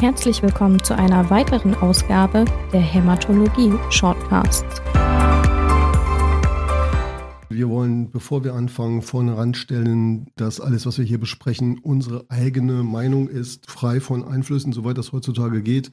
Herzlich willkommen zu einer weiteren Ausgabe der Hämatologie Shortcasts. Wir wollen, bevor wir anfangen, vorne ranstellen, dass alles, was wir hier besprechen, unsere eigene Meinung ist, frei von Einflüssen, soweit das heutzutage geht.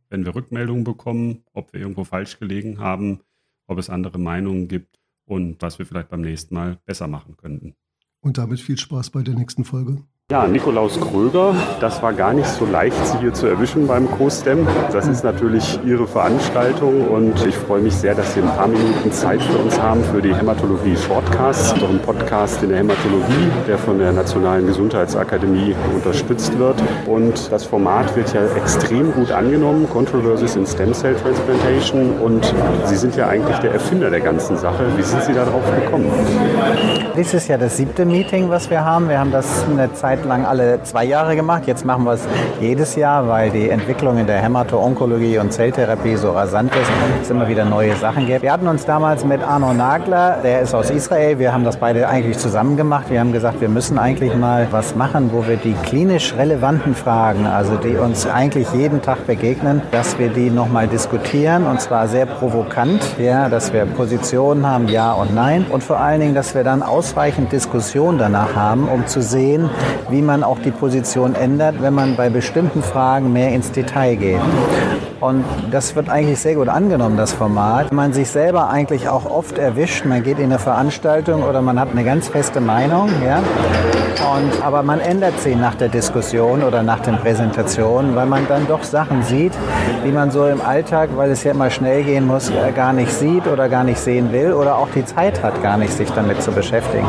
wenn wir Rückmeldungen bekommen, ob wir irgendwo falsch gelegen haben, ob es andere Meinungen gibt und was wir vielleicht beim nächsten Mal besser machen könnten. Und damit viel Spaß bei der nächsten Folge. Ja, Nikolaus Kröger, das war gar nicht so leicht, Sie hier zu erwischen beim Co-Stem. Das ist natürlich Ihre Veranstaltung und ich freue mich sehr, dass Sie ein paar Minuten Zeit für uns haben für die Hämatologie Shortcast, unseren Podcast in der Hämatologie, der von der Nationalen Gesundheitsakademie unterstützt wird. Und das Format wird ja extrem gut angenommen, Controversies in Stem Cell Transplantation. Und Sie sind ja eigentlich der Erfinder der ganzen Sache. Wie sind Sie darauf gekommen? Dies ist ja das siebte Meeting, was wir haben. Wir haben das eine Zeit lang alle zwei Jahre gemacht. Jetzt machen wir es jedes Jahr, weil die Entwicklung in der Hämato-Onkologie und Zelltherapie so rasant ist, es immer wieder neue Sachen gibt. Wir hatten uns damals mit Arno Nagler, der ist aus Israel, wir haben das beide eigentlich zusammen gemacht. Wir haben gesagt, wir müssen eigentlich mal was machen, wo wir die klinisch relevanten Fragen, also die uns eigentlich jeden Tag begegnen, dass wir die nochmal diskutieren und zwar sehr provokant, ja, dass wir Positionen haben, ja und nein und vor allen Dingen, dass wir dann ausreichend Diskussion danach haben, um zu sehen, wie man auch die Position ändert, wenn man bei bestimmten Fragen mehr ins Detail geht. Und das wird eigentlich sehr gut angenommen, das Format. Man sich selber eigentlich auch oft erwischt. Man geht in eine Veranstaltung oder man hat eine ganz feste Meinung, ja. Und, aber man ändert sie nach der Diskussion oder nach den Präsentationen, weil man dann doch Sachen sieht, die man so im Alltag, weil es ja immer schnell gehen muss, äh, gar nicht sieht oder gar nicht sehen will oder auch die Zeit hat, gar nicht sich damit zu beschäftigen.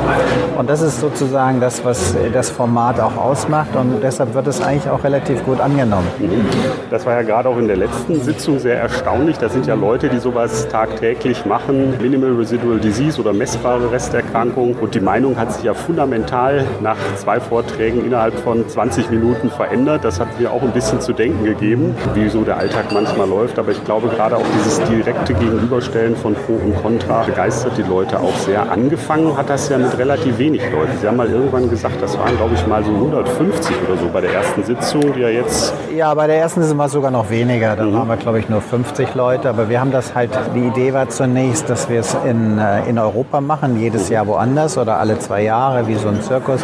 Und das ist sozusagen das, was das Format auch ausmacht und deshalb wird es eigentlich auch relativ gut angenommen. Das war ja gerade auch in der letzten Sitzung sehr erstaunlich. Da sind ja Leute, die sowas tagtäglich machen, Minimal Residual Disease oder messbare Resterkrankung und die Meinung hat sich ja fundamental nach zwei Vorträgen innerhalb von 20 Minuten verändert. Das hat mir auch ein bisschen zu denken gegeben, wie so der Alltag manchmal läuft. Aber ich glaube, gerade auch dieses direkte Gegenüberstellen von Pro und Contra begeistert die Leute auch sehr. Angefangen hat das ja mit relativ wenig Leuten. Sie haben mal irgendwann gesagt, das waren, glaube ich, mal so 150 oder so bei der ersten Sitzung, die ja jetzt... Ja, bei der ersten Sitzung war es sogar noch weniger. Da mhm. waren wir, glaube ich, nur 50 Leute. Aber wir haben das halt, die Idee war zunächst, dass wir es in, äh, in Europa machen, jedes Jahr woanders oder alle zwei Jahre, wie so ein Zirkus.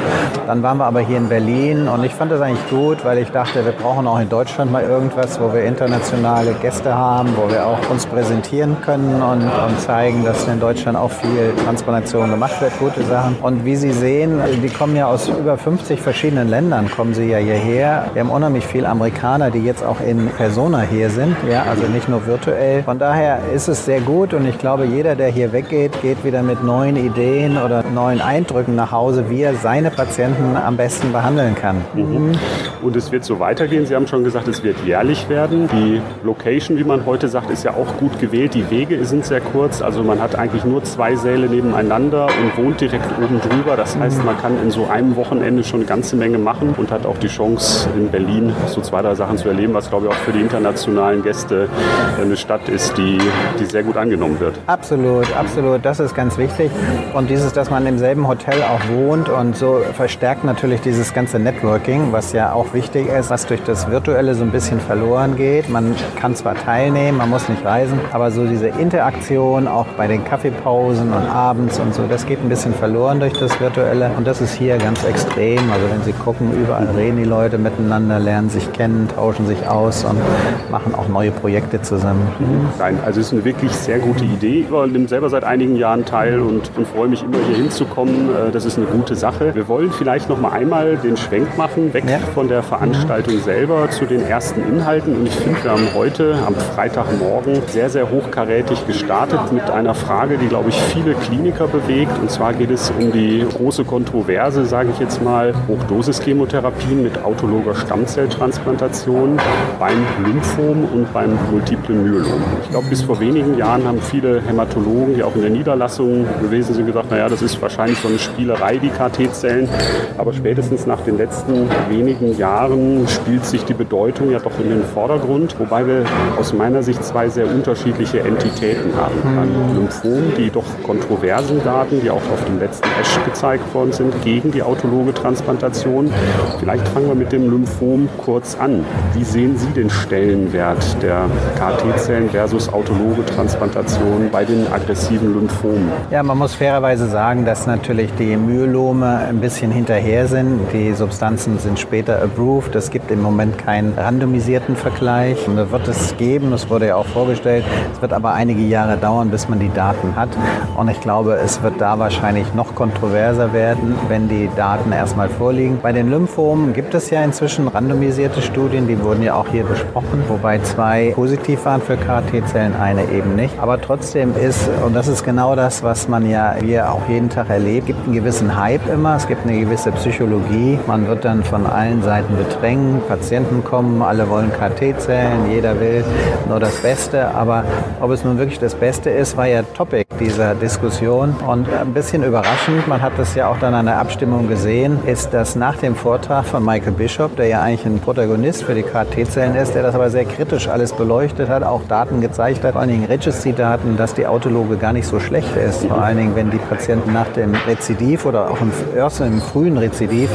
Dann waren wir aber hier in Berlin und ich fand das eigentlich gut, weil ich dachte, wir brauchen auch in Deutschland mal irgendwas, wo wir internationale Gäste haben, wo wir auch uns präsentieren können und, und zeigen, dass in Deutschland auch viel Transplantation gemacht wird, gute Sachen. Und wie Sie sehen, die kommen ja aus über 50 verschiedenen Ländern, kommen sie ja hierher. Wir haben unheimlich viele Amerikaner, die jetzt auch in Persona hier sind, ja, also nicht nur virtuell. Von daher ist es sehr gut und ich glaube, jeder, der hier weggeht, geht wieder mit neuen Ideen oder neuen Eindrücken nach Hause, wie er seine Patienten am besten behandeln kann. Mhm. Und es wird so weitergehen. Sie haben schon gesagt, es wird jährlich werden. Die Location, wie man heute sagt, ist ja auch gut gewählt. Die Wege sind sehr kurz. Also man hat eigentlich nur zwei Säle nebeneinander und wohnt direkt oben drüber. Das heißt, man kann in so einem Wochenende schon eine ganze Menge machen und hat auch die Chance, in Berlin so zwei, drei Sachen zu erleben, was glaube ich auch für die internationalen Gäste eine Stadt ist, die, die sehr gut angenommen wird. Absolut, absolut. Das ist ganz wichtig. Und dieses, dass man im selben Hotel auch wohnt und so verstärkt natürlich dieses ganze Networking, was ja auch wichtig ist, was durch das Virtuelle so ein bisschen verloren geht. Man kann zwar teilnehmen, man muss nicht reisen, aber so diese Interaktion auch bei den Kaffeepausen und abends und so, das geht ein bisschen verloren durch das Virtuelle. Und das ist hier ganz extrem. Also wenn Sie gucken, überall reden die Leute miteinander, lernen sich kennen, tauschen sich aus und machen auch neue Projekte zusammen. Nein, also es ist eine wirklich sehr gute Idee. Ich nehme selber seit einigen Jahren teil und, freue mich immer hier hinzukommen. Äh, das ist eine gute Sache. Wir wollen vielleicht noch mal einmal den Schwenk machen, weg ja. von der Veranstaltung mhm. selber zu den ersten Inhalten. Und ich finde, wir haben heute am Freitagmorgen sehr, sehr hochkarätig gestartet mit einer Frage, die, glaube ich, viele Kliniker bewegt. Und zwar geht es um die große Kontroverse, sage ich jetzt mal, Hochdosischemotherapien mit autologer Stammzelltransplantation beim Lymphom und beim multiplen Myelom. Ich glaube, bis vor wenigen Jahren haben viele Hämatologen, die auch in der Niederlassung gewesen sind, gesagt, naja, das ist wahrscheinlich so eine Spielerei, die KT-Zellen. Aber spätestens nach den letzten wenigen Jahren spielt sich die Bedeutung ja doch in den Vordergrund, wobei wir aus meiner Sicht zwei sehr unterschiedliche Entitäten haben. Beim Lymphom, die doch kontroversen Daten, die auch auf dem letzten ESH gezeigt worden sind, gegen die autologe Transplantation. Vielleicht fangen wir mit dem Lymphom kurz an. Wie sehen Sie den Stellenwert der KT-Zellen versus autologe Transplantation bei den aggressiven Lymphomen? Ja, man muss fairerweise sagen, dass natürlich die Myelome ein bisschen hinterher sind. Die Substanzen sind später approved. Es gibt im Moment keinen randomisierten Vergleich. Da wird es geben, das wurde ja auch vorgestellt. Es wird aber einige Jahre dauern, bis man die Daten hat. Und ich glaube, es wird da wahrscheinlich noch kontroverser werden, wenn die Daten erstmal vorliegen. Bei den Lymphomen gibt es ja inzwischen randomisierte Studien, die wurden ja auch hier besprochen, wobei zwei positiv waren für KT-Zellen, eine eben nicht. Aber trotzdem ist, und das ist genau das, was man ja hier auch jeden Tag erlebt, gibt einen gewissen Hype immer, es gibt eine gewisse Psychologie. Man wird dann von allen Seiten bedrängt, Patienten kommen, alle wollen KT-Zellen, jeder will nur das Beste. Aber ob es nun wirklich das Beste ist, war ja Topic dieser Diskussion. Und ein bisschen überraschend, man hat das ja auch dann an der Abstimmung gesehen, ist, dass nach dem Vortrag von Michael Bishop, der ja eigentlich ein Protagonist für die KT-Zellen ist, der das aber sehr kritisch alles beleuchtet hat, auch Daten gezeigt hat, vor allen Dingen Registry-Daten, dass die Autologe gar nicht so schlecht ist. Vor allen Dingen, wenn die Patienten nach dem Rezidiv oder auch im, im frühen Rezidiv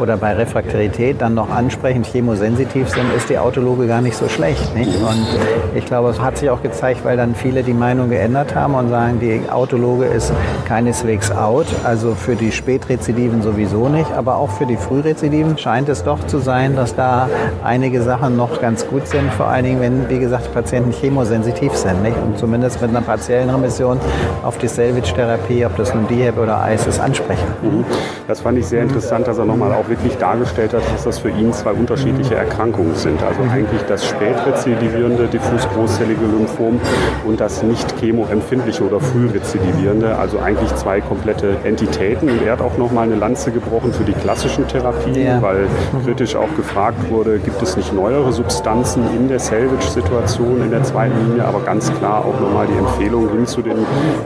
oder bei Refraktarität dann noch ansprechend chemosensitiv sind, ist die Autologe gar nicht so schlecht. Nicht? Und ich glaube, es hat sich auch gezeigt, weil dann viele die Meinung geändert haben und sagen, die Autologe ist keineswegs out, also für die Spätrezidiven sowieso nicht, aber auch für die Frührezidiven scheint es doch zu sein, dass da einige Sachen noch ganz gut sind, vor allen Dingen, wenn, wie gesagt, Patienten chemosensitiv sind nicht? und zumindest mit einer partiellen Remission auf die Salvage-Therapie, ob das nun DIEP oder ICE ansprechen. Mhm. Das fand ich sehr interessant, dass er nochmal auch wirklich dargestellt hat, dass das für ihn zwei unterschiedliche Erkrankungen sind. Also mhm. eigentlich das spätrezidivierende diffus großzellige Lymphom und das nicht chemoempfindliche oder frührezidivierende, also eigentlich zwei komplette Entitäten. Und er hat auch nochmal eine Lanze gebrochen für die klassischen Therapien, ja. weil mhm. kritisch auch gefragt wurde, gibt es nicht neuere Substanzen in der Salvage-Situation in der zweiten Linie, aber ganz klar auch nochmal die Empfehlung hin zu den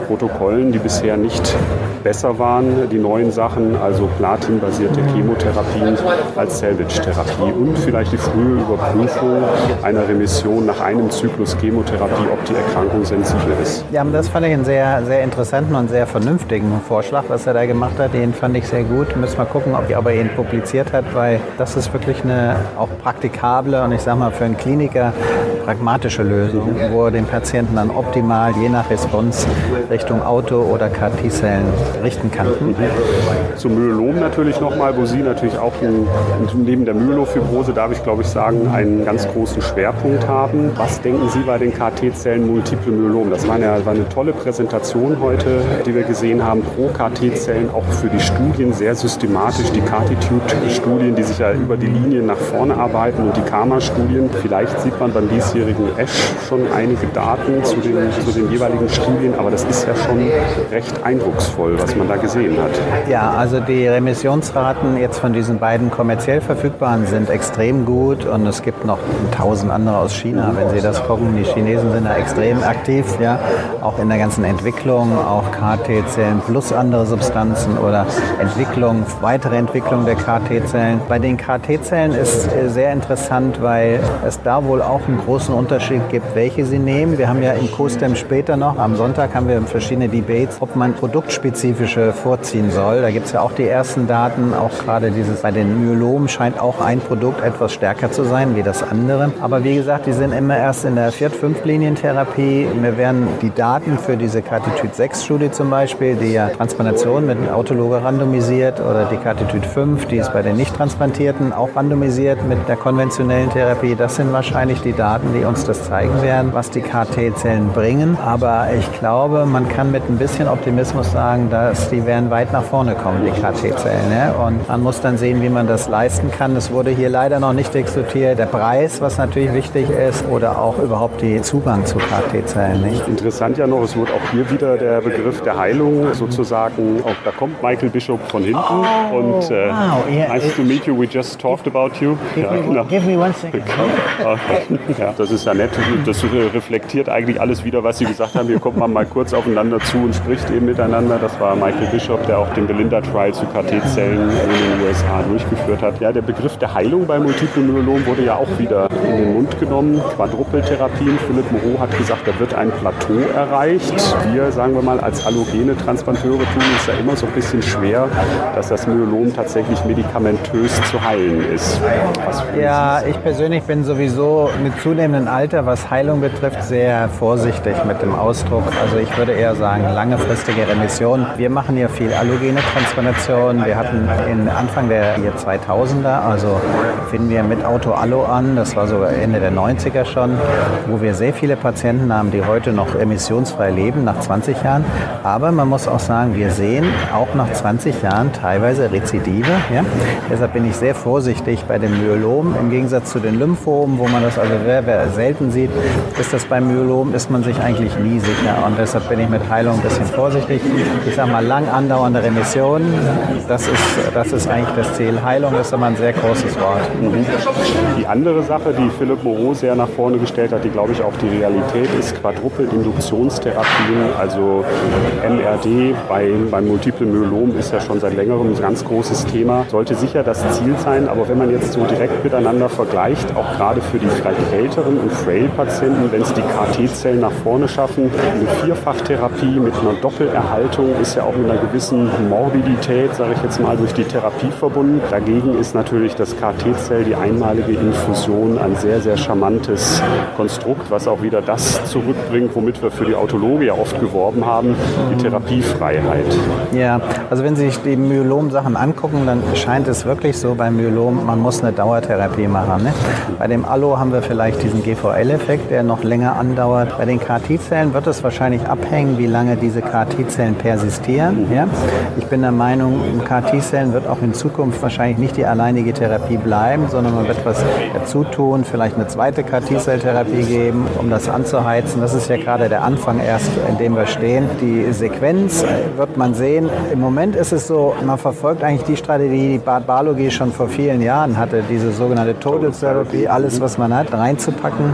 Protokollen, die bisher nicht besser waren, die neuen Sachen, also platinbasierte Chemotherapien als Salvage-Therapie und vielleicht die frühe Überprüfung einer Remission nach einem Zyklus Chemotherapie, ob die Erkrankung sensibel ist. Ja, das fand ich einen sehr, sehr interessanten und sehr vernünftigen Vorschlag, was er da gemacht hat. Den fand ich sehr gut. Müssen wir gucken, ob, er ihn publiziert hat, weil das ist wirklich eine auch praktikable und ich sage mal für einen Kliniker pragmatische Lösung, wo er den Patienten dann optimal je nach Response Richtung Auto oder KT-Zellen richten kann. Zum Myelom natürlich nochmal, wo Sie natürlich auch in, neben der Myelofibrose, darf ich glaube ich sagen, einen ganz großen Schwerpunkt haben. Was denken Sie bei den KT-Zellen Multiple Myelom? Das war eine, war eine tolle Präsentation heute, die wir gesehen haben, pro KT-Zellen, auch für die Studien sehr systematisch, die Cartitude-Studien, die sich ja über die Linien nach vorne arbeiten und die Karma-Studien. Vielleicht sieht man beim diesjährigen ESH schon einige Daten zu den, zu den jeweiligen Studien, aber das ist ja schon recht eindrucksvoll, was man da gesehen hat. Ja, also die Remissionsraten jetzt von diesen beiden kommerziell verfügbaren sind extrem gut und es gibt noch tausend andere aus China, wenn Sie das gucken. Die Chinesen sind da extrem aktiv, ja, auch in der ganzen Entwicklung, auch KT-Zellen plus andere Substanzen oder Entwicklung, weitere Entwicklung der KT-Zellen. Bei den KT-Zellen ist sehr interessant, weil es da wohl auch einen großen Unterschied gibt, welche sie nehmen. Wir haben ja im CoSTEM später noch, am Sonntag haben wir verschiedene Debates, ob man produktspezifische vorziehen soll. Da gibt es ja auch die ersten Daten, auch gerade dieses bei den Myelomen scheint auch ein Produkt etwas stärker zu sein wie das andere. Aber wie gesagt, die sind immer erst in der Viert-, Fünf-Linientherapie. Wir werden die Daten für diese Cartitude-6-Studie zum Beispiel, die ja Transplantation mit Autologe randomisiert oder die Cartitude 5, die ist bei den Nicht-Transplantierten auch randomisiert mit der konventionellen Therapie. Das sind wahrscheinlich die Daten, die uns das zeigen werden, was die KT-Zellen bringen. Aber ich glaube, man kann mit ein bisschen Optimismus sagen, dass die werden weit nach vorne kommen, die KT-Zellen. Ja? Und man muss dann sehen, wie man das leisten kann. Es wurde hier leider noch nicht diskutiert. Der Preis, was natürlich wichtig ist, oder auch überhaupt die Zugang zu KT-Zellen. Interessant ja noch, es wird auch hier wieder der Begriff der Heilung sozusagen, auch da kommt Michael Bishop von hinten oh, und äh, wow, yeah, nice to meet you, we just talked about you. Give, ja, me, genau. give me one second. ja, das ist ja nett, das reflektiert eigentlich alles wieder, was Sie gesagt haben. Hier kommt man mal kurz aufeinander zu und spricht eben miteinander. Das war Michael Bishop, der auch den Belinda-Trial zu KT-Zellen in den USA durchgeführt hat. Ja, der Begriff der Heilung bei Multiple Myelom wurde ja auch wieder in den Mund genommen. Quadrupeltherapien. Philipp Moreau hat gesagt, da wird ein Plateau erreicht. Wir, sagen wir mal, als allogene Transplanteure tun uns ja immer so ein bisschen schwer, dass das Myelom tatsächlich medikamentös zu heilen ist. ja, ich persönlich bin sowieso mit zunehmendem Alter, was Heilung betrifft, sehr vorsichtig mit dem Ausdruck. Also ich würde eher sagen, langfristige Remission. Wir machen ja viel allogene Transplantation. Wir hatten in Anfang der 2000er, also finden wir mit Auto-Allo an, das war sogar Ende der 90er schon, wo wir sehr viele Patienten haben, die heute noch emissionsfrei leben, nach 20 Jahren. Aber man muss auch sagen, wir sehen auch nach 20 Jahren teilweise Rezidive. Ja? Deshalb bin ich sehr vorsichtig bei dem Myelom. Im Gegensatz zu den Lymphomen, wo man das also sehr, sehr selten sieht, ist das beim Myelom, ist man sich eigentlich nie sicher. Und deshalb bin ich mit Heilung ein bisschen vorsichtig. Ich sage mal, lang andauernde Remission, das ist, das ist eigentlich das Ziel. Heilung ist immer ein sehr großes Wort. Mhm. Die andere Sache, die Philipp Moreau sehr nach vorne gestellt hat, die glaube ich auch die Realität ist, Quadrupel-Induktionstherapien, also MRD bei, beim Multiple Myelom ist ja schon seit längerem ein ganz großes Thema. Sollte sicher das Ziel sein, aber wenn man jetzt so direkt miteinander vergleicht, auch gerade für die vielleicht älteren und Frail-Patienten, wenn es die KT-Zellen nach vorne schaffen, eine Vierfachtherapie mit einer Doppelerhaltung ist ja auch mit einer gewissen Morbidität, sage ich jetzt mal, durch die Therapie verbunden. Dagegen ist natürlich das KT-Zell, die einmalige Infusion, ein sehr, sehr charmantes Konstrukt, was auch wieder das zurückbringt, womit wir für die Autologie ja oft geworben haben, die Therapiefreiheit. Ja, also wenn Sie sich die Myelom-Sachen angucken, dann scheint es wirklich so beim Myelom, man muss eine Dauertherapie machen. Ne? Bei dem Allo haben wir vielleicht diesen GVL-Effekt, der noch länger andauert. Bei den KT-Zellen wird es wahrscheinlich abhängen, wie lange diese KT-Zellen persistieren. Ja? Ich bin der Meinung, KT-Zellen wird auch in Zukunft wahrscheinlich nicht die alleinige Therapie bleiben, sondern man wird was dazu tun, vielleicht eine zweite KT-Zelltherapie geben, um das anzuheizen. Das ist ja gerade der Anfang erst, in dem wir stehen. Die Sequenz wird man sehen. Im Moment ist es so, man verfolgt eigentlich die Strategie, die Bart Balogi schon vor vielen Jahren hatte, diese sogenannte Total Therapy, alles, was man hat, reinzupacken.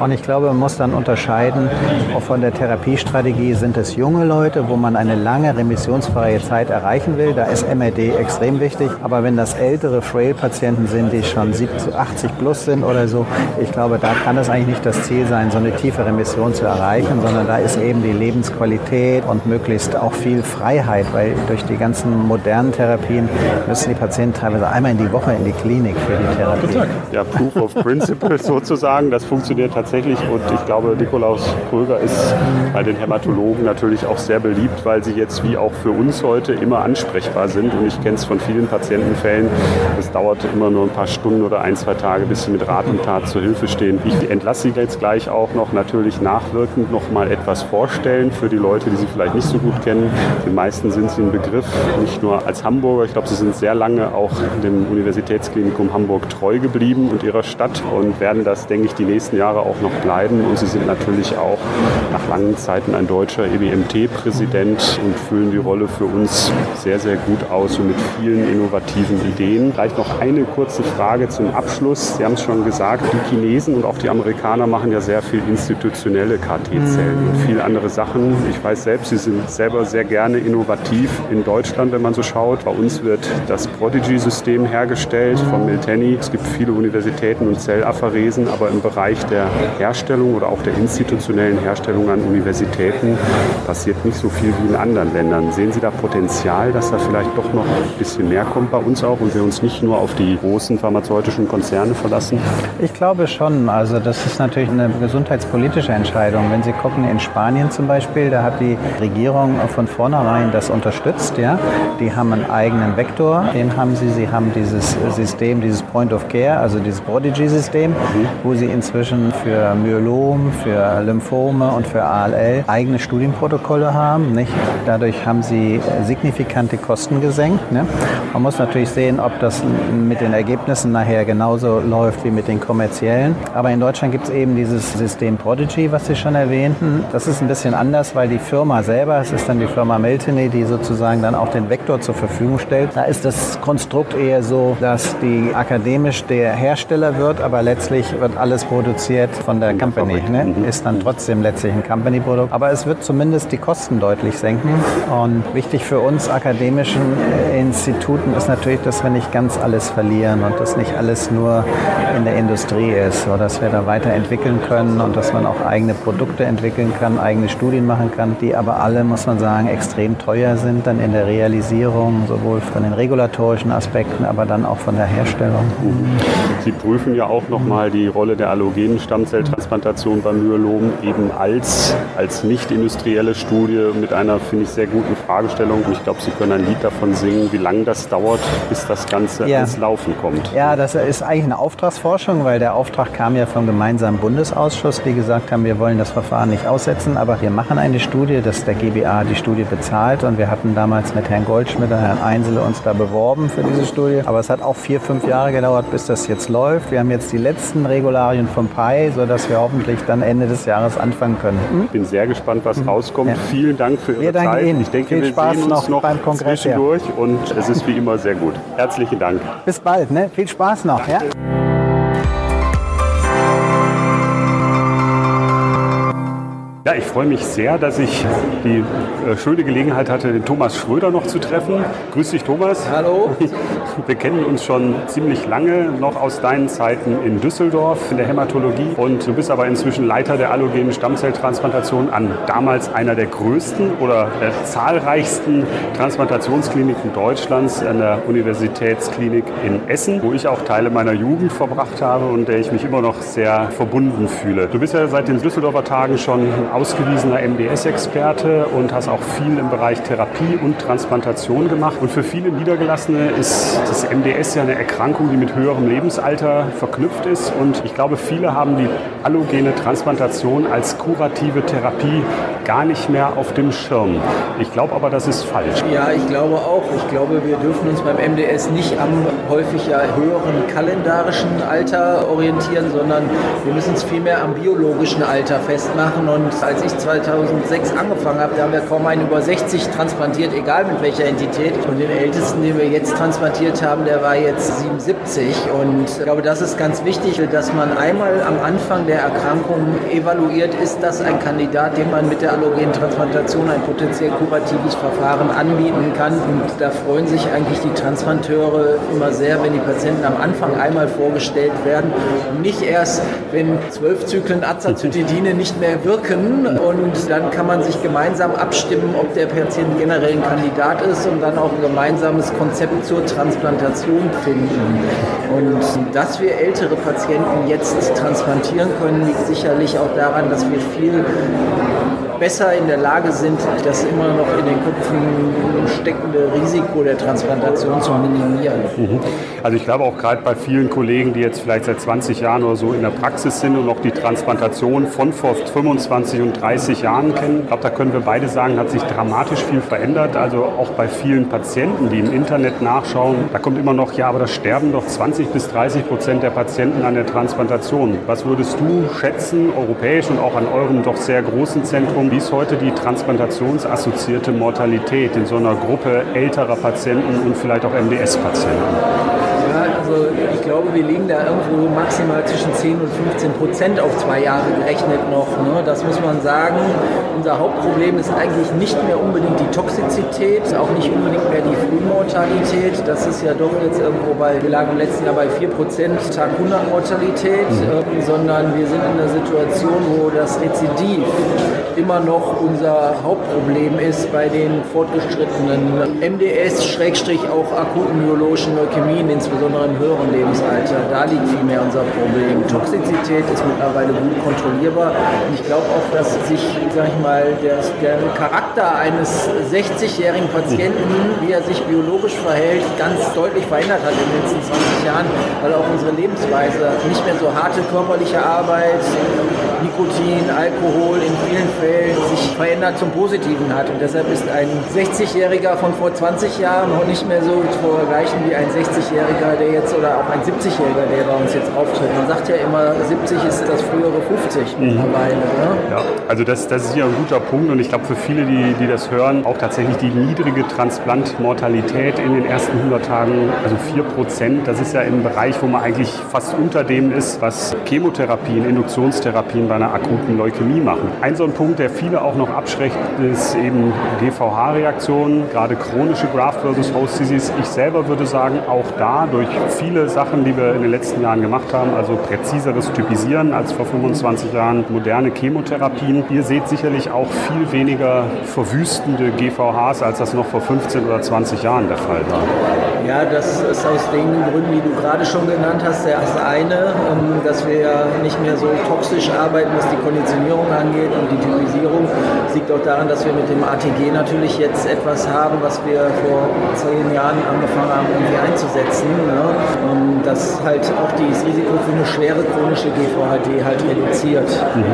Und ich glaube, man muss dann unterscheiden, auch von der Therapiestrategie sind es junge Leute, wo man eine lange remissionsfreie Zeit erreichen will. Da ist MRD extrem wichtig. Aber wenn das ältere Frail-Patienten sind, die schon 70, 80 plus sind oder so, ich glaube, da kann es eigentlich nicht das Ziel sein, so eine tiefe Remission zu erreichen, sondern da ist eben die Lebensqualität und möglichst auch viel Freiheit, weil durch die ganzen modernen Therapien müssen die Patienten teilweise einmal in die Woche in die Klinik für die Therapie. Ja, Proof of Principle sozusagen, das funktioniert tatsächlich und ich glaube, Nikolaus Kröger ist bei den Hämatologen natürlich auch sehr beliebt, weil sie jetzt wie auch für uns heute immer ansprechbar sind und ich kenne es von vielen Patientenfällen, es dauert immer nur ein paar Stunden oder ein, zwei Tage, bis sie mit Rat und Tat zur Hilfe stehen. Ich entlasse Sie jetzt gleich auch noch natürlich nachwirkend noch mal etwas vorstellen für die Leute, die Sie vielleicht nicht so gut kennen. Den meisten sind Sie ein Begriff, nicht nur als Hamburger. Ich glaube, Sie sind sehr lange auch dem Universitätsklinikum Hamburg treu geblieben und Ihrer Stadt und werden das, denke ich, die nächsten Jahre auch noch bleiben. Und Sie sind natürlich auch nach langen Zeiten ein deutscher EBMT-Präsident und füllen die Rolle für uns sehr, sehr gut aus und mit vielen innovativen Ideen. Vielleicht noch eine kurze Frage zum Abschluss. Sie haben es schon gesagt, die Chinesen und auch die Amerikaner machen ja sehr viel institutionelle KT-Zellen und viele andere Sachen. Ich weiß selbst, sie sind selber sehr gerne innovativ in Deutschland, wenn man so schaut. Bei uns wird das Prodigy-System hergestellt von Miltenny. Es gibt viele Universitäten und Zellapharesen, aber im Bereich der Herstellung oder auch der institutionellen Herstellung an Universitäten passiert nicht so viel wie in anderen Ländern. Sehen Sie da Potenzial, dass da vielleicht doch noch ein bisschen mehr kommt bei uns auch und wir uns nicht nur auf die großen pharmazeutischen Konzerne verlassen? Ich glaube schon. Also das ist natürlich eine gesundheitspolitische Entscheidung. Wenn Sie gucken in Spanien zum Beispiel, da hat die Regierung von vornherein das unterstützt. Ja? Die haben einen eigenen Vektor, den haben sie. Sie haben dieses System, dieses Point of Care, also dieses Prodigy-System, wo sie inzwischen für Myelom, für Lymphome und für ALL eigene Studienprotokolle haben. Nicht? Dadurch haben sie signifikante Kosten gesenkt. Ne? Man muss natürlich sehen, ob das mit den Ergebnissen nachher genauso läuft wie mit den kommerziellen. Aber in Deutschland gibt es eben dieses System Prodigy, was Sie schon erwähnten. Das ist ein bisschen anders, weil die Firma selber, es ist dann die Firma Meltene, die sozusagen dann auch den Vektor zur Verfügung stellt. Da ist das Konstrukt eher so, dass die akademisch der Hersteller wird, aber letztlich wird alles produziert von der Company. Ne? Mhm. Ist dann trotzdem letztlich ein Company-Produkt. Aber es wird zumindest die Kosten deutlich senken. Und wichtig für uns akademischen Instituten ist natürlich, dass wir nicht ganz alles verlieren und dass nicht alles nur in der Industrie ist, so dass wir da weiterentwickeln können und dass man auch eigene Produkte entwickeln kann, eigene Studien machen kann, die aber alle, muss man sagen, extrem teuer sind dann in der Realisierung, sowohl von den regulatorischen Aspekten, aber dann auch von der Herstellung. Sie prüfen ja auch nochmal die Rolle der allogenen Stammzelltransplantation beim Myelom eben als, als nicht industrielle Studie mit einer, finde ich, sehr guten Fragestellung. Und ich glaube, Sie können ein Lied davon singen, wie lange das dauert, bis das Ganze ja. ins Laufen kommt. Ja, das ist eigentlich eine Auftragsforschung, weil der Auftrag kam ja vom gemeinsamen Bundesausschuss, die gesagt haben, wir wollen das Verfahren nicht aussetzen, aber wir machen eine Studie, dass der GBA die Studie bezahlt und wir hatten damals mit Herrn Goldschmidt und Herrn Einsele uns da beworben für diese Studie. Aber es hat auch vier, fünf Jahre gedauert, bis das jetzt läuft. Wir haben jetzt die letzten Regularien vom PI, sodass wir hoffentlich dann Ende des Jahres anfangen können. Ich bin sehr gespannt, was mhm. rauskommt. Ja. Vielen Dank für Ihre wir Zeit. Ihnen. Ich denke, Viel wir Spaß sehen uns noch, beim Kongress zwischendurch ja. und es ist wie immer sehr gut. Herzlichen Dank. Bis bald. Ne? Viel Spaß noch. Ja? Ja, ich freue mich sehr, dass ich die äh, schöne Gelegenheit hatte, den Thomas Schröder noch zu treffen. Grüß dich, Thomas. Hallo. Wir kennen uns schon ziemlich lange, noch aus deinen Zeiten in Düsseldorf in der Hämatologie. Und du bist aber inzwischen Leiter der allogenen Stammzelltransplantation an damals einer der größten oder der zahlreichsten Transplantationskliniken Deutschlands an der Universitätsklinik in Essen, wo ich auch Teile meiner Jugend verbracht habe und der ich mich immer noch sehr verbunden fühle. Du bist ja seit den Düsseldorfer Tagen schon ausgewiesener MDS-Experte und hast auch viel im Bereich Therapie und Transplantation gemacht. Und für viele Niedergelassene ist das MDS ja eine Erkrankung, die mit höherem Lebensalter verknüpft ist. Und ich glaube, viele haben die allogene Transplantation als kurative Therapie gar nicht mehr auf dem Schirm. Ich glaube aber, das ist falsch. Ja, ich glaube auch. Ich glaube, wir dürfen uns beim MDS nicht am häufig ja höheren kalendarischen Alter orientieren, sondern wir müssen es vielmehr am biologischen Alter festmachen. Und als ich 2006 angefangen habe, da haben wir kaum einen über 60 transplantiert, egal mit welcher Entität. Und den ältesten, den wir jetzt transplantiert haben, der war jetzt 77. Und ich glaube, das ist ganz wichtig, dass man einmal am Anfang der Erkrankung evaluiert, ist das ein Kandidat, den man mit der allogenen Transplantation ein potenziell kuratives Verfahren anbieten kann. Und da freuen sich eigentlich die Transplanteure immer sehr, wenn die Patienten am Anfang einmal vorgestellt werden und nicht erst, wenn zwölf Zyklen Azacitidine nicht mehr wirken, und dann kann man sich gemeinsam abstimmen, ob der Patient generell ein Kandidat ist und dann auch ein gemeinsames Konzept zur Transplantation finden. Und dass wir ältere Patienten jetzt transplantieren können, liegt sicherlich auch daran, dass wir viel besser in der Lage sind, das immer noch in den Köpfen steckende Risiko der Transplantation zu minimieren. Mhm. Also ich glaube auch gerade bei vielen Kollegen, die jetzt vielleicht seit 20 Jahren oder so in der Praxis sind und noch die Transplantation von vor 25 und 30 Jahren kennen, ich glaube, da können wir beide sagen, hat sich dramatisch viel verändert. Also auch bei vielen Patienten, die im Internet nachschauen, da kommt immer noch, ja, aber da sterben doch 20 bis 30 Prozent der Patienten an der Transplantation. Was würdest du schätzen, europäisch und auch an eurem doch sehr großen Zentrum, wie ist heute die transplantationsassoziierte Mortalität in so einer Gruppe älterer Patienten und vielleicht auch MDS-Patienten? Also ich glaube, wir liegen da irgendwo maximal zwischen 10 und 15 Prozent auf zwei Jahre gerechnet noch. Ne? Das muss man sagen. Unser Hauptproblem ist eigentlich nicht mehr unbedingt die Toxizität, auch nicht unbedingt mehr die Frühmortalität. Das ist ja doch jetzt irgendwo bei, wir lagen im letzten Jahr bei 4 Prozent Tag 100 Mortalität, mhm. äh, sondern wir sind in einer Situation, wo das Rezidiv immer noch unser Hauptproblem ist bei den fortgeschrittenen MDS, Schrägstrich auch akuten myologischen Leukämien, insbesondere höheren Lebensalter. Da liegt vielmehr unser Problem. Toxizität ist mittlerweile gut kontrollierbar und ich glaube auch, dass sich, sag ich mal, der, der Charakter eines 60-jährigen Patienten, wie er sich biologisch verhält, ganz deutlich verändert hat in den letzten 20 Jahren, weil auch unsere Lebensweise nicht mehr so harte körperliche Arbeit, Nikotin, Alkohol in vielen Fällen sich verändert zum Positiven hat. Und deshalb ist ein 60-Jähriger von vor 20 Jahren noch nicht mehr so zu vergleichen wie ein 60-Jähriger, der jetzt oder auch ein 70-Jähriger, der bei uns jetzt auftritt. Man sagt ja immer, 70 ist das frühere 50 mhm. mittlerweile. Ne? Ja, also das, das ist hier ein guter Punkt und ich glaube für viele, die, die das hören, auch tatsächlich die niedrige Transplantmortalität in den ersten 100 Tagen, also 4 Prozent, das ist ja im Bereich, wo man eigentlich fast unter dem ist, was Chemotherapien, Induktionstherapien bei einer akuten Leukämie machen. Ein so ein Punkt, der viele auch noch abschreckt, ist eben GVH-Reaktionen, gerade chronische Graft versus Host Disease. Ich selber würde sagen, auch da durch viele Sachen, die wir in den letzten Jahren gemacht haben, also präziseres Typisieren als vor 25 Jahren, moderne Chemotherapien. Ihr seht sicherlich auch viel weniger verwüstende GVHs, als das noch vor 15 oder 20 Jahren der Fall war. Ja, das ist aus den Gründen, die du gerade schon genannt hast. Das eine, ähm, dass wir ja nicht mehr so toxisch arbeiten, was die Konditionierung angeht und die Typisierung. Das liegt auch daran, dass wir mit dem ATG natürlich jetzt etwas haben, was wir vor zehn Jahren angefangen haben, irgendwie einzusetzen. Ne? Das halt auch das Risiko für eine schwere chronische GVHD halt reduziert. Mhm.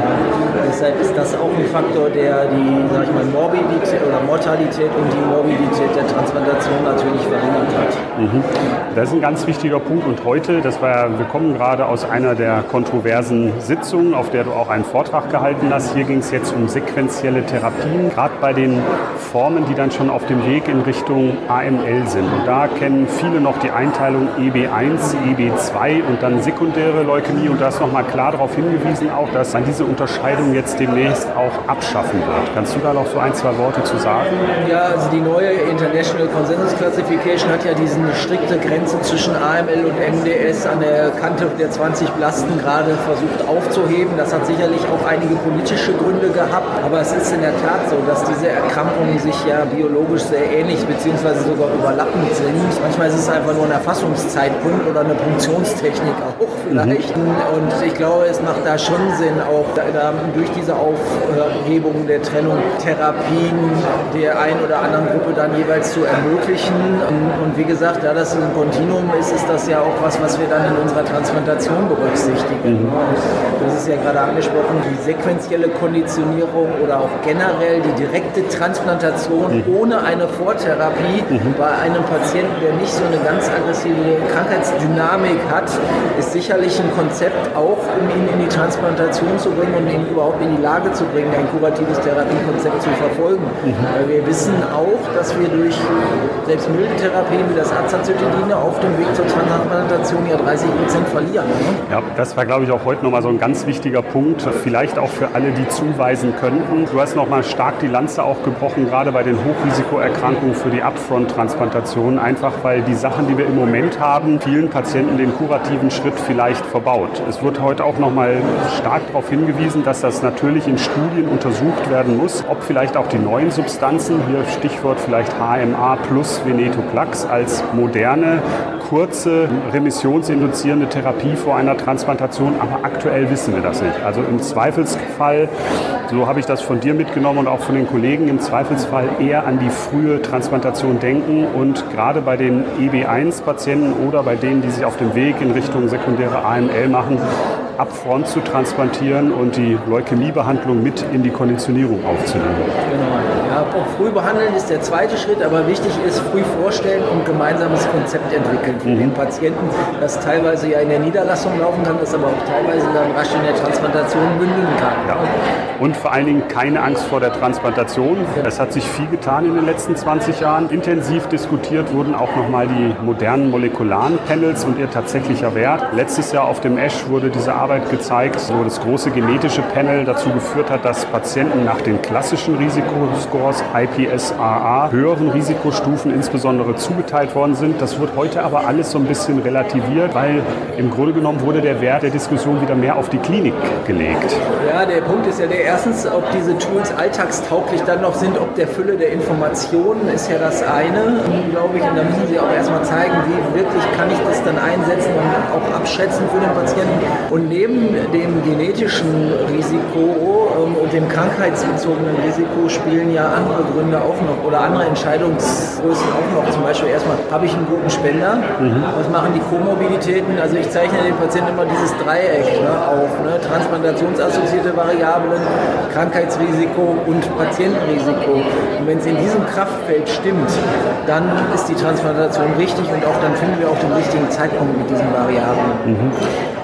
Deshalb ist das auch ein Faktor, der die, sag ich mal, Morbidität oder Mortalität und die Morbidität der Transplantation natürlich verringert hat. Mhm. Das ist ein ganz wichtiger Punkt. Und heute, das war, wir kommen gerade aus einer der kontroversen Sitzungen, auf der du auch einen Vortrag gehalten hast. Hier ging es jetzt um sequenzielle Therapien, gerade bei den Formen, die dann schon auf dem Weg in Richtung AML sind. Und da kennen viele noch die Einteilung EB1, EB2 und dann sekundäre Leukämie. Und da ist nochmal klar darauf hingewiesen, auch, dass man diese Unterscheidung jetzt demnächst auch abschaffen wird. Kannst du da noch so ein, zwei Worte zu sagen? Ja, also die neue International Consensus Classification hat ja diesen eine strikte Grenze zwischen AML und MDS an der Kante der 20 Blasten gerade versucht aufzuheben. Das hat sicherlich auch einige politische Gründe gehabt, aber es ist in der Tat so, dass diese Erkrankungen sich ja biologisch sehr ähnlich bzw. sogar überlappend sind. Manchmal ist es einfach nur ein Erfassungszeitpunkt oder eine Punktionstechnik auch vielleicht. Mhm. Und ich glaube, es macht da schon Sinn, auch da, durch diese Aufhebung der Trennung Therapien der einen oder anderen Gruppe dann jeweils zu ermöglichen. Und wie gesagt, da das ein Kontinuum ist, ist das ja auch was, was wir dann in unserer Transplantation berücksichtigen. Mhm. Das ist ja gerade angesprochen, die sequentielle Konditionierung oder auch generell die direkte Transplantation mhm. ohne eine Vortherapie mhm. bei einem Patienten, der nicht so eine ganz aggressive Krankheitsdynamik hat, ist sicherlich ein Konzept auch, um ihn in die Transplantation zu bringen und ihn überhaupt in die Lage zu bringen, ein kuratives Therapiekonzept zu verfolgen. Mhm. Weil wir wissen auch, dass wir durch selbst milde Therapien wie das Azacitidine auf dem Weg zur Transplantation ja 30 Prozent verlieren. Ne? Ja, das war, glaube ich, auch heute nochmal so ein ganz wichtiger Punkt, vielleicht auch für alle, die zuweisen könnten. Du hast nochmal stark die Lanze auch gebrochen, gerade bei den Hochrisikoerkrankungen für die Upfront-Transplantation, einfach weil die Sachen, die wir im Moment haben, vielen Patienten den kurativen Schritt vielleicht verbaut. Es wird heute auch nochmal stark darauf hingewiesen, dass das natürlich in Studien untersucht werden muss, ob vielleicht auch die neuen Substanzen, hier Stichwort vielleicht HMA plus Venetoclax als moderne, kurze, remissionsinduzierende Therapie vor einer Transplantation, aber aktuell wissen wir das nicht. Also im Zweifelsfall, so habe ich das von dir mitgenommen und auch von den Kollegen, im Zweifelsfall eher an die frühe Transplantation denken und gerade bei den EB1-Patienten oder bei denen, die sich auf dem Weg in Richtung sekundäre AML machen, upfront zu transplantieren und die Leukämiebehandlung mit in die Konditionierung aufzunehmen. Genau. Ja, früh behandeln ist der zweite Schritt, aber wichtig ist früh vorstellen und gemeinsames Konzept entwickeln für mhm. den Patienten, das teilweise ja in der Niederlassung laufen kann, das aber auch teilweise dann rasch in der Transplantation mündigen kann. Ja. Und vor allen Dingen keine Angst vor der Transplantation. Es hat sich viel getan in den letzten 20 Jahren. Intensiv diskutiert wurden auch nochmal die modernen molekularen Panels und ihr tatsächlicher Wert. Letztes Jahr auf dem ESH wurde diese Arbeit gezeigt, wo das große genetische Panel dazu geführt hat, dass Patienten nach den klassischen Risikoscores Scores IPSAA höheren Risikostufen insbesondere zugeteilt worden sind. Das wird heute aber alles so ein bisschen relativiert, weil im Grunde genommen wurde der Wert der Diskussion wieder mehr auf die Klinik gelegt. Ja, der Punkt ist ja der erstens, ob diese Tools alltagstauglich dann noch sind, ob der Fülle der Informationen ist ja das eine, glaube ich. Und da müssen Sie auch erstmal zeigen, wie wirklich kann ich das dann einsetzen und auch abschätzen für den Patienten. Und neben dem genetischen Risiko ähm, und dem krankheitsbezogenen Risiko spielen ja andere Gründe auch noch oder andere Entscheidungsgrößen auch noch. Zum Beispiel erstmal, habe ich einen guten Spender? Mhm. Was machen die Komorbiditäten? Also ich zeichne den Patienten immer dieses Dreieck ne, auf. Ne? Transplantationsassoziierte Variablen, Krankheitsrisiko und Patientenrisiko. Und wenn es in diesem Kraftfeld stimmt, dann ist die Transplantation richtig und auch dann finden wir auch den richtigen Zeitpunkt mit diesen Variablen. Mhm.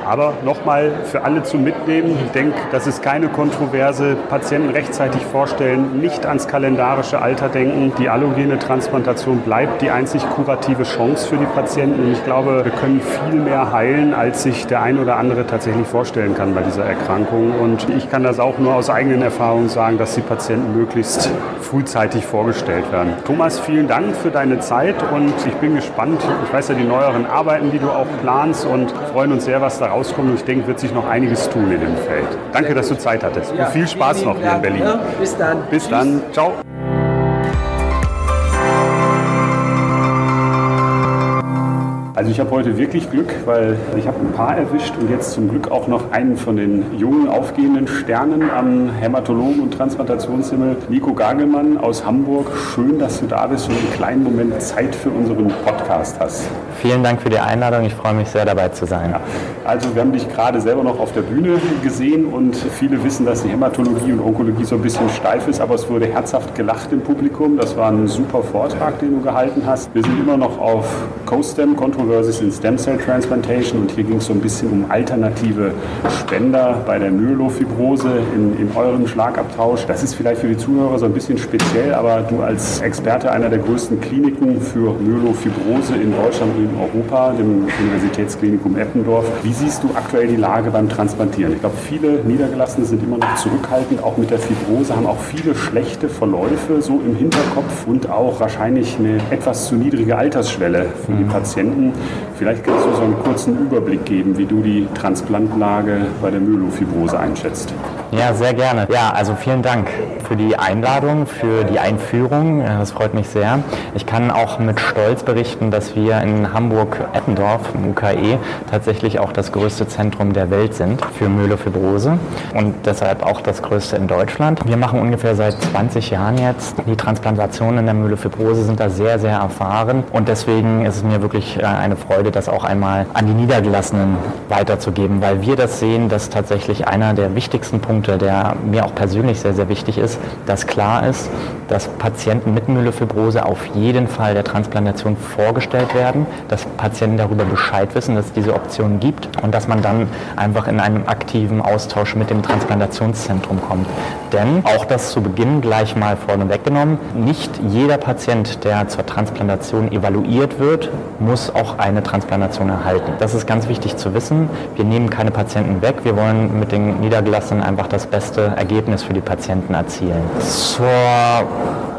Aber nochmal für alle zum Mitnehmen, ich denke, das ist keine Kontroverse. Patienten rechtzeitig vorstellen, nicht ans kalendarische Alter denken. Die allogene Transplantation bleibt die einzig kurative Chance für die Patienten. Und ich glaube, wir können viel mehr heilen, als sich der ein oder andere tatsächlich vorstellen kann bei dieser Erkrankung. Und ich kann das auch nur aus eigenen Erfahrungen sagen, dass die Patienten möglichst frühzeitig vorgestellt werden. Thomas, vielen Dank für deine Zeit und ich bin gespannt. Ich weiß ja die neueren Arbeiten, die du auch planst und freuen uns sehr, was daraus rauskommen. ich denke, wird sich noch einiges tun in dem Feld. Danke, dass du Zeit hattest. Ja, und viel Spaß noch hier in Berlin. Bis dann. Bis Tschüss. dann. Ciao. Also ich habe heute wirklich Glück, weil ich habe ein paar erwischt und jetzt zum Glück auch noch einen von den jungen aufgehenden Sternen am Hämatologen- und Transplantationshimmel, Nico Gagelmann aus Hamburg. Schön, dass du da bist und einen kleinen Moment Zeit für unseren Podcast hast. Vielen Dank für die Einladung. Ich freue mich sehr dabei zu sein. Ja, also wir haben dich gerade selber noch auf der Bühne gesehen und viele wissen, dass die Hämatologie und Onkologie so ein bisschen steif ist, aber es wurde herzhaft gelacht im Publikum. Das war ein super Vortrag, den du gehalten hast. Wir sind immer noch auf CoSTEM, Controversies in Stem Cell Transplantation und hier ging es so ein bisschen um alternative Spender bei der Myelofibrose in, in eurem Schlagabtausch. Das ist vielleicht für die Zuhörer so ein bisschen speziell, aber du als Experte einer der größten Kliniken für Myelofibrose in Deutschland und in Europa, dem Universitätsklinikum Eppendorf, wie siehst du aktuell die Lage beim Transplantieren? Ich glaube, viele Niedergelassene sind immer noch zurückhaltend, auch mit der Fibrose, haben auch viele schlechte Verläufe so im Hinterkopf und auch wahrscheinlich eine etwas zu niedrige Altersschwelle für die mhm. Patienten. Vielleicht kannst du so einen kurzen Überblick geben, wie du die Transplantlage bei der Myelofibrose einschätzt. Ja, sehr gerne. Ja, also vielen Dank für die Einladung, für die Einführung. Das freut mich sehr. Ich kann auch mit Stolz berichten, dass wir in Hamburg-Eppendorf im UKE tatsächlich auch das größte Zentrum der Welt sind für Myelofibrose und deshalb auch das größte in Deutschland. Wir machen ungefähr seit 20 Jahren jetzt die Transplantationen in der Myelofibrose, sind da sehr, sehr erfahren und deswegen ist es mir wirklich ein eine Freude, das auch einmal an die Niedergelassenen weiterzugeben, weil wir das sehen, dass tatsächlich einer der wichtigsten Punkte, der mir auch persönlich sehr, sehr wichtig ist, dass klar ist, dass Patienten mit Myelofibrose auf jeden Fall der Transplantation vorgestellt werden, dass Patienten darüber Bescheid wissen, dass es diese Option gibt und dass man dann einfach in einem aktiven Austausch mit dem Transplantationszentrum kommt. Denn auch das zu Beginn gleich mal vorne weggenommen, nicht jeder Patient, der zur Transplantation evaluiert wird, muss auch eine Transplantation erhalten. Das ist ganz wichtig zu wissen. Wir nehmen keine Patienten weg. Wir wollen mit den Niedergelassenen einfach das beste Ergebnis für die Patienten erzielen. Zur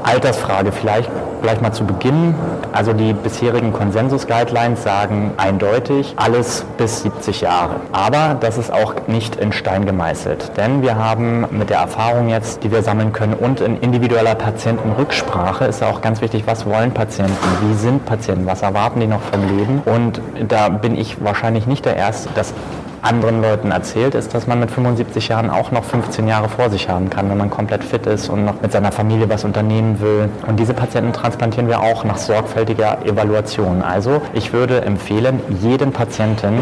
Altersfrage vielleicht gleich mal zu Beginn. Also die bisherigen Konsensus-Guidelines sagen eindeutig alles bis 70 Jahre. Aber das ist auch nicht in Stein gemeißelt. Denn wir haben mit der Erfahrung jetzt, die wir sammeln können und in individueller Patientenrücksprache ist auch ganz wichtig, was wollen Patienten, wie sind Patienten, was erwarten die noch vom Leben. Und da bin ich wahrscheinlich nicht der Erste, dass anderen Leuten erzählt, ist, dass man mit 75 Jahren auch noch 15 Jahre vor sich haben kann, wenn man komplett fit ist und noch mit seiner Familie was unternehmen will. Und diese Patienten transplantieren wir auch nach sorgfältiger Evaluation. Also ich würde empfehlen, jeden Patienten,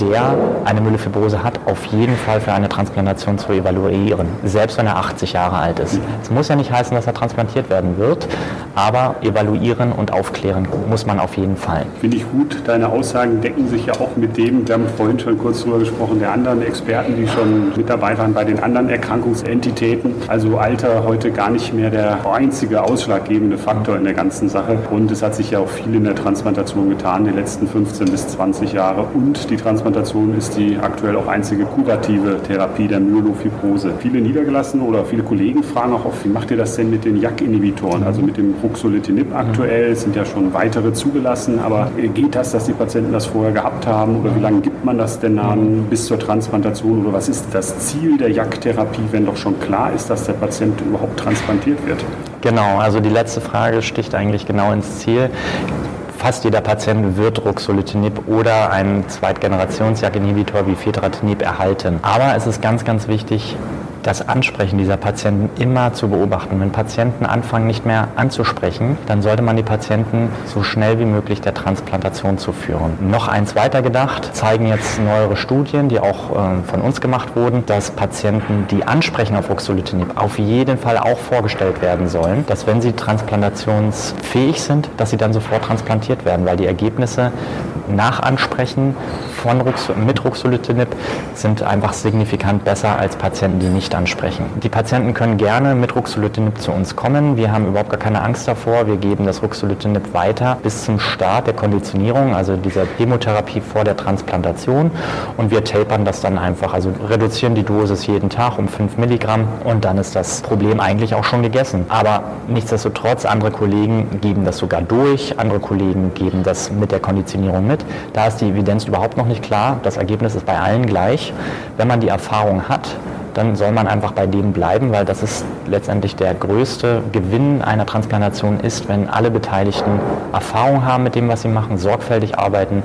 der eine Myelofibrose hat, auf jeden Fall für eine Transplantation zu evaluieren, selbst wenn er 80 Jahre alt ist. Es muss ja nicht heißen, dass er transplantiert werden wird, aber evaluieren und aufklären muss man auf jeden Fall. Finde ich gut. Deine Aussagen decken sich ja auch mit dem, wir haben vorhin schon kurz drüber gesprochen, der anderen Experten, die schon mit dabei waren bei den anderen Erkrankungsentitäten. Also Alter heute gar nicht mehr der einzige ausschlaggebende Faktor in der ganzen Sache. Und es hat sich ja auch viel in der Transplantation getan, die letzten 15 bis 20 Jahre. Und die Transplantation ist die aktuell auch einzige kurative Therapie der Myelofibrose. Viele Niedergelassene oder viele Kollegen fragen auch oft, wie macht ihr das denn mit den JAK-Inhibitoren, also mit dem Ruxolitinib aktuell? Es sind ja schon weitere zugelassen, aber geht das, dass die Patienten das vorher gehabt haben oder wie lange gibt man das denn an? Bis zur Transplantation oder was ist das Ziel der JAK-Therapie, wenn doch schon klar ist, dass der Patient überhaupt transplantiert wird? Genau, also die letzte Frage sticht eigentlich genau ins Ziel fast jeder Patient wird Ruxolitinib oder ein Zweitgenerations-JAK-Inhibitor wie Fedratinib erhalten. Aber es ist ganz, ganz wichtig, das Ansprechen dieser Patienten immer zu beobachten. Wenn Patienten anfangen, nicht mehr anzusprechen, dann sollte man die Patienten so schnell wie möglich der Transplantation zuführen. Noch eins weiter gedacht, zeigen jetzt neuere Studien, die auch äh, von uns gemacht wurden, dass Patienten, die ansprechen auf Ruxolitinib, auf jeden Fall auch vorgestellt werden sollen, dass wenn sie transplantationsfähig sind, dass sie dann sofort transplantiert werden, weil die Ergebnisse nach Ansprechen von Rux mit Ruxolitinib sind einfach signifikant besser als Patienten, die nicht ansprechen. Die Patienten können gerne mit Ruxolitinib zu uns kommen. Wir haben überhaupt gar keine Angst davor. Wir geben das Ruxolitinib weiter bis zum Start der Konditionierung, also dieser Chemotherapie vor der Transplantation. Und wir tapern das dann einfach, also reduzieren die Dosis jeden Tag um 5 Milligramm und dann ist das Problem eigentlich auch schon gegessen. Aber nichtsdestotrotz, andere Kollegen geben das sogar durch, andere Kollegen geben das mit der Konditionierung mit. Da ist die Evidenz überhaupt noch nicht nicht klar. Das Ergebnis ist bei allen gleich. Wenn man die Erfahrung hat, dann soll man einfach bei dem bleiben, weil das ist letztendlich der größte Gewinn einer Transplantation ist, wenn alle Beteiligten Erfahrung haben mit dem, was sie machen, sorgfältig arbeiten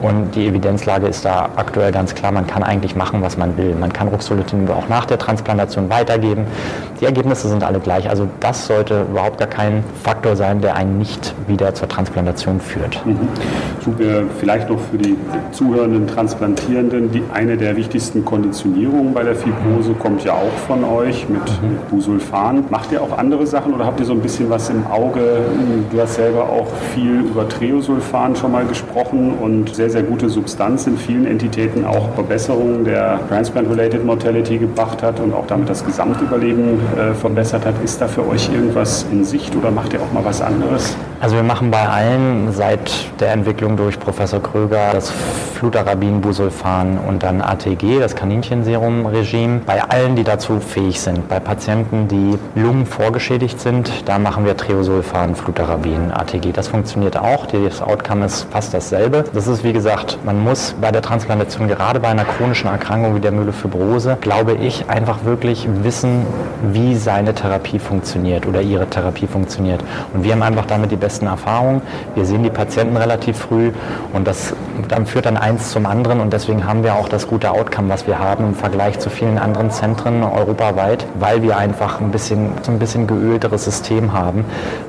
und die Evidenzlage ist da aktuell ganz klar, man kann eigentlich machen, was man will. Man kann Ruxolitinib auch nach der Transplantation weitergeben. Die Ergebnisse sind alle gleich, also das sollte überhaupt gar kein Faktor sein, der einen nicht wieder zur Transplantation führt. Mhm. Super, vielleicht noch für die zuhörenden Transplantierenden, die eine der wichtigsten Konditionierungen bei der Fibrose Hause kommt ja auch von euch mit, mhm. mit Busulfan. Macht ihr auch andere Sachen oder habt ihr so ein bisschen was im Auge? Du hast selber auch viel über Treosulfan schon mal gesprochen und sehr, sehr gute Substanz in vielen Entitäten auch Verbesserungen der Transplant-Related Mortality gebracht hat und auch damit das Gesamtüberleben äh, verbessert hat. Ist da für euch irgendwas in Sicht oder macht ihr auch mal was anderes? Also wir machen bei allen seit der Entwicklung durch Professor Kröger das Flutarabin, Busulfan und dann ATG, das Kaninchenserum-Regime. Bei allen, die dazu fähig sind. Bei Patienten, die Lungen vorgeschädigt sind, da machen wir Treosulfan, Flutarabin, ATG. Das funktioniert auch. Das Outcome ist fast dasselbe. Das ist wie gesagt, man muss bei der Transplantation, gerade bei einer chronischen Erkrankung wie der Myelofibrose, glaube ich, einfach wirklich wissen, wie seine Therapie funktioniert oder ihre Therapie funktioniert. Und wir haben einfach damit die besten Erfahrungen. Wir sehen die Patienten relativ früh und das dann führt dann eins zum anderen und deswegen haben wir auch das gute Outcome, was wir haben im Vergleich zu vielen anderen Zentren europaweit, weil wir einfach ein bisschen, ein bisschen geölteres System haben,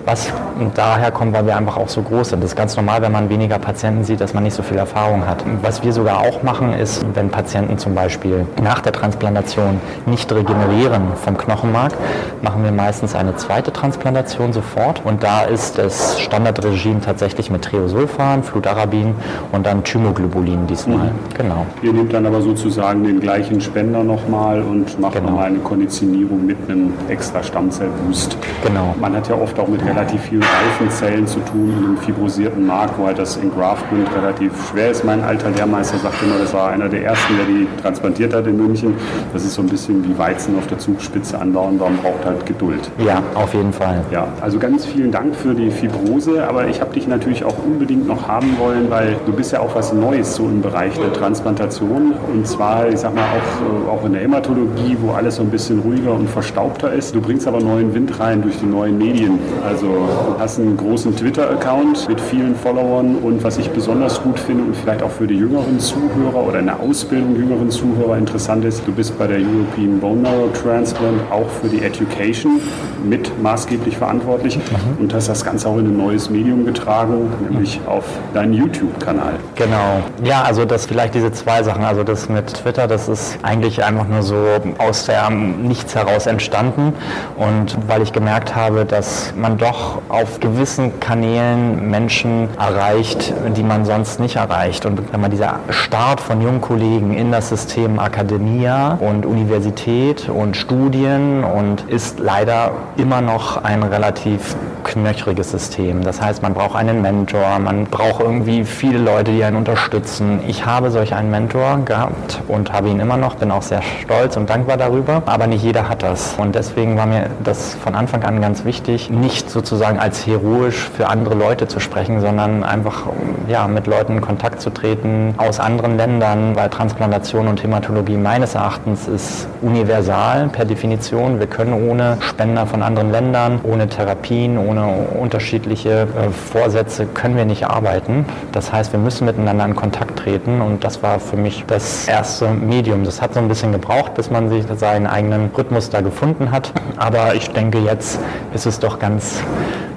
was daher kommt, weil wir einfach auch so groß sind. Das ist ganz normal, wenn man weniger Patienten sieht, dass man nicht so viel Erfahrung hat. Was wir sogar auch machen, ist, wenn Patienten zum Beispiel nach der Transplantation nicht regenerieren vom Knochenmark, machen wir meistens eine zweite Transplantation sofort und da ist das Standardregime tatsächlich mit Treosulfan, Fludarabin und dann Thymoglobulin diesmal. Mhm. Genau. Ihr nehmt dann aber sozusagen den gleichen Spender nochmal und macht genau. nochmal eine Konditionierung mit einem extra Stammzellboost. Genau. Man hat ja oft auch mit relativ vielen reifen Zellen zu tun in einem fibrosierten Mark, wo halt das Engraftment relativ schwer ist. Mein alter Lehrmeister sagte immer, das war einer der ersten, der die transplantiert hat in München. Das ist so ein bisschen wie Weizen auf der Zugspitze anbauen, man braucht halt Geduld. Ja, auf jeden Fall. Ja, also ganz vielen Dank für die Fibrose, aber ich habe dich natürlich auch unbedingt noch haben wollen, weil du bist ja auch was Neues so im Bereich der Transplantation und zwar, ich sag mal, auch, auch in der Hämatologie, wo alles so ein bisschen ruhiger und verstaubter ist. Du bringst aber neuen Wind rein durch die neuen Medien. Also du hast einen großen Twitter-Account mit vielen Followern und was ich besonders gut finde und vielleicht auch für die jüngeren Zuhörer oder in der Ausbildung jüngeren Zuhörer interessant ist, du bist bei der European Bone Marrow Transplant auch für die Education mit maßgeblich verantwortlich mhm. und hast das Ganze auch in ein neues Medium getragen, nämlich auf deinen YouTube-Kanal. Genau. Ja, also das vielleicht diese zwei Sachen. Also das mit Twitter, das ist eigentlich einfach nur so aus der Nichts heraus entstanden. Und weil ich gemerkt habe, dass man doch auf gewissen Kanälen Menschen erreicht, die man sonst nicht erreicht. Und wenn man dieser Start von jungen Kollegen in das System Akademia und Universität und Studien und ist leider immer noch ein relativ knöchriges System. Das heißt, man braucht einen Mentor, man braucht irgendwie viele Leute, die einen unterstützen. Ich habe solch einen Mentor gehabt und habe ihn immer noch, bin auch sehr stolz und dankbar darüber, aber nicht jeder hat das. Und deswegen war mir das von Anfang an ganz wichtig, nicht sozusagen als heroisch für andere Leute zu sprechen, sondern einfach ja, mit Leuten in Kontakt zu treten aus anderen Ländern, weil Transplantation und Hämatologie meines Erachtens ist universal per Definition. Wir können ohne Spender von anderen Ländern, ohne Therapien, ohne unterschiedliche äh, Vorsätze können wir nicht arbeiten. Das heißt, wir müssen miteinander in Kontakt treten und das war für mich das erste Medium. Das hat so ein bisschen gebraucht, bis man sich seinen eigenen Rhythmus da gefunden hat. Aber ich denke, jetzt ist es doch ganz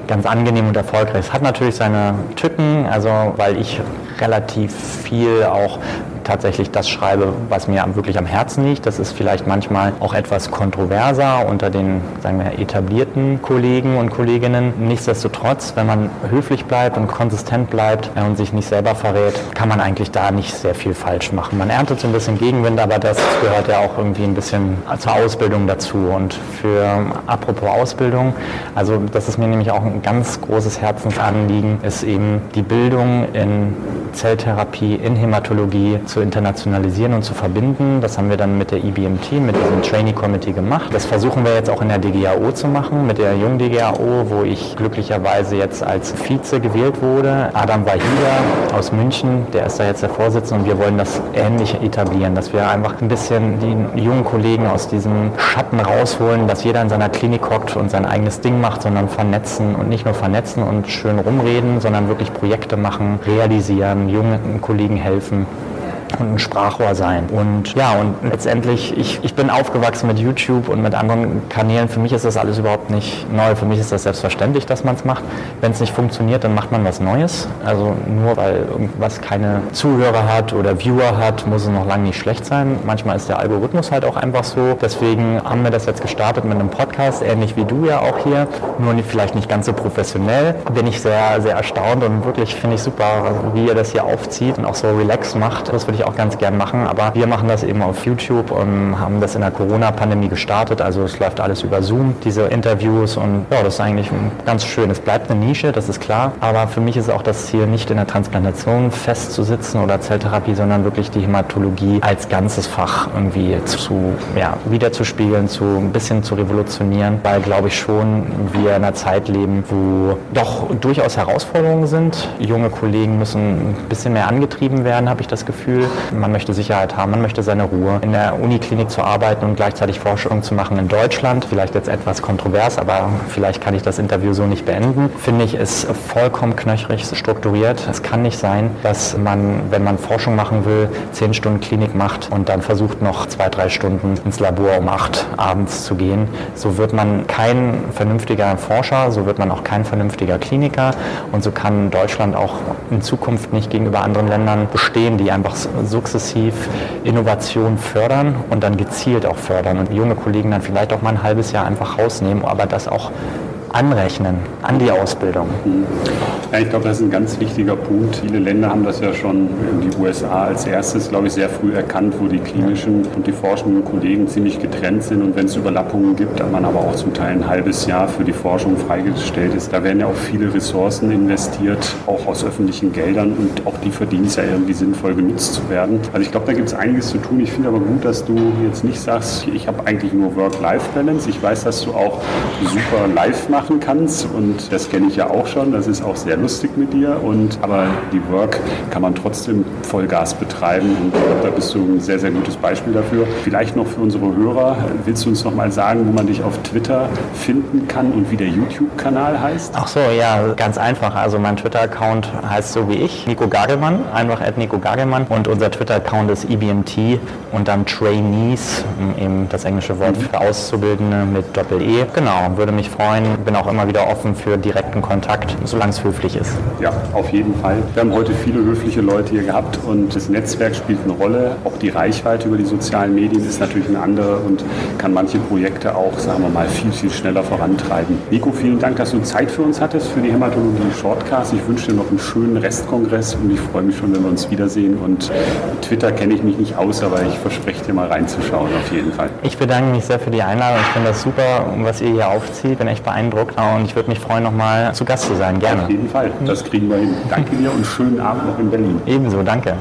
ganz angenehm und erfolgreich. Es hat natürlich seine Tücken, also weil ich relativ viel auch tatsächlich das schreibe, was mir wirklich am Herzen liegt. Das ist vielleicht manchmal auch etwas kontroverser unter den sagen wir, etablierten Kollegen und Kolleginnen. Nichtsdestotrotz, wenn man höflich bleibt und konsistent bleibt und sich nicht selber verrät, kann man eigentlich da nicht sehr viel falsch machen. Man erntet so ein bisschen Gegenwind, aber das gehört ja auch irgendwie ein bisschen zur Ausbildung dazu. Und für apropos Ausbildung, also das ist mir nämlich auch ein ganz großes Herzensanliegen, ist eben die Bildung in Zelltherapie, in Hämatologie zu internationalisieren und zu verbinden. Das haben wir dann mit der IBMT, mit diesem Trainee Committee gemacht. Das versuchen wir jetzt auch in der DGAO zu machen, mit der Jung DGAO, wo ich glücklicherweise jetzt als Vize gewählt wurde. Adam Wahida aus München, der ist da jetzt der Vorsitzende und wir wollen das ähnlich etablieren, dass wir einfach ein bisschen die jungen Kollegen aus diesem Schatten rausholen, dass jeder in seiner Klinik hockt und sein eigenes Ding macht, sondern vernetzen und nicht nur vernetzen und schön rumreden, sondern wirklich Projekte machen, realisieren, jungen Kollegen helfen und ein Sprachrohr sein. Und ja, und letztendlich, ich, ich bin aufgewachsen mit YouTube und mit anderen Kanälen. Für mich ist das alles überhaupt nicht neu. Für mich ist das selbstverständlich, dass man es macht. Wenn es nicht funktioniert, dann macht man was Neues. Also nur weil irgendwas keine Zuhörer hat oder Viewer hat, muss es noch lange nicht schlecht sein. Manchmal ist der Algorithmus halt auch einfach so. Deswegen haben wir das jetzt gestartet mit einem Podcast, ähnlich wie du ja auch hier, nur vielleicht nicht ganz so professionell. Bin ich sehr, sehr erstaunt und wirklich finde ich super, wie ihr das hier aufzieht und auch so relax macht. Das würde ich ich auch ganz gern machen, aber wir machen das eben auf YouTube und haben das in der Corona-Pandemie gestartet. Also es läuft alles über Zoom, diese Interviews und ja, das ist eigentlich ganz schön. Es bleibt eine Nische, das ist klar, aber für mich ist auch das Ziel, nicht in der Transplantation festzusitzen oder Zelltherapie, sondern wirklich die Hämatologie als ganzes Fach irgendwie zu, ja, wiederzuspiegeln, zu ein bisschen zu revolutionieren, weil glaube ich schon wir in einer Zeit leben, wo doch durchaus Herausforderungen sind. Junge Kollegen müssen ein bisschen mehr angetrieben werden, habe ich das Gefühl. Man möchte Sicherheit haben, man möchte seine Ruhe. In der Uniklinik zu arbeiten und gleichzeitig Forschung zu machen in Deutschland, vielleicht jetzt etwas kontrovers, aber vielleicht kann ich das Interview so nicht beenden, finde ich, ist vollkommen knöchrig strukturiert. Es kann nicht sein, dass man, wenn man Forschung machen will, zehn Stunden Klinik macht und dann versucht noch zwei, drei Stunden ins Labor um acht abends zu gehen. So wird man kein vernünftiger Forscher, so wird man auch kein vernünftiger Kliniker und so kann Deutschland auch in Zukunft nicht gegenüber anderen Ländern bestehen, die einfach sukzessiv Innovation fördern und dann gezielt auch fördern und junge Kollegen dann vielleicht auch mal ein halbes Jahr einfach rausnehmen, aber das auch anrechnen an die Ausbildung. Ja, ich glaube, das ist ein ganz wichtiger Punkt. Viele Länder haben das ja schon, die USA als erstes, glaube ich, sehr früh erkannt, wo die klinischen und die forschenden Kollegen ziemlich getrennt sind und wenn es Überlappungen gibt, dann man aber auch zum Teil ein halbes Jahr für die Forschung freigestellt ist. Da werden ja auch viele Ressourcen investiert, auch aus öffentlichen Geldern und auch die verdienen es ja irgendwie sinnvoll genutzt zu werden. Also ich glaube, da gibt es einiges zu tun. Ich finde aber gut, dass du jetzt nicht sagst, ich habe eigentlich nur Work-Life-Balance. Ich weiß, dass du auch super live machst machen kannst. Und das kenne ich ja auch schon. Das ist auch sehr lustig mit dir. Und, aber die Work kann man trotzdem Vollgas betreiben. Und ich glaube, da bist du ein sehr, sehr gutes Beispiel dafür. Vielleicht noch für unsere Hörer, willst du uns noch mal sagen, wo man dich auf Twitter finden kann und wie der YouTube-Kanal heißt? Ach so, ja, ganz einfach. Also mein Twitter-Account heißt so wie ich, Nico Gagelmann, einfach at Nico Gagelmann. Und unser Twitter-Account ist EBMT und dann Trainees, eben das englische Wort für Auszubildende mit Doppel-E. Genau, würde mich freuen. Bin auch immer wieder offen für direkten Kontakt, solange es höflich ist. Ja, auf jeden Fall. Wir haben heute viele höfliche Leute hier gehabt und das Netzwerk spielt eine Rolle. Auch die Reichweite über die sozialen Medien ist natürlich eine andere und kann manche Projekte auch, sagen wir mal, viel, viel schneller vorantreiben. Nico, vielen Dank, dass du Zeit für uns hattest, für die Hämatologie Shortcast. Ich wünsche dir noch einen schönen Restkongress und ich freue mich schon, wenn wir uns wiedersehen. Und Twitter kenne ich mich nicht aus, aber ich verspreche dir mal reinzuschauen, auf jeden Fall. Ich bedanke mich sehr für die Einladung. Ich finde das super, was ihr hier aufzieht. Bin echt beeindruckt beeindruckt und ich würde mich freuen, nochmal zu Gast zu sein. Gerne. Auf jeden Fall, das kriegen wir hin. Danke dir und schönen Abend noch in Berlin. Ebenso, danke.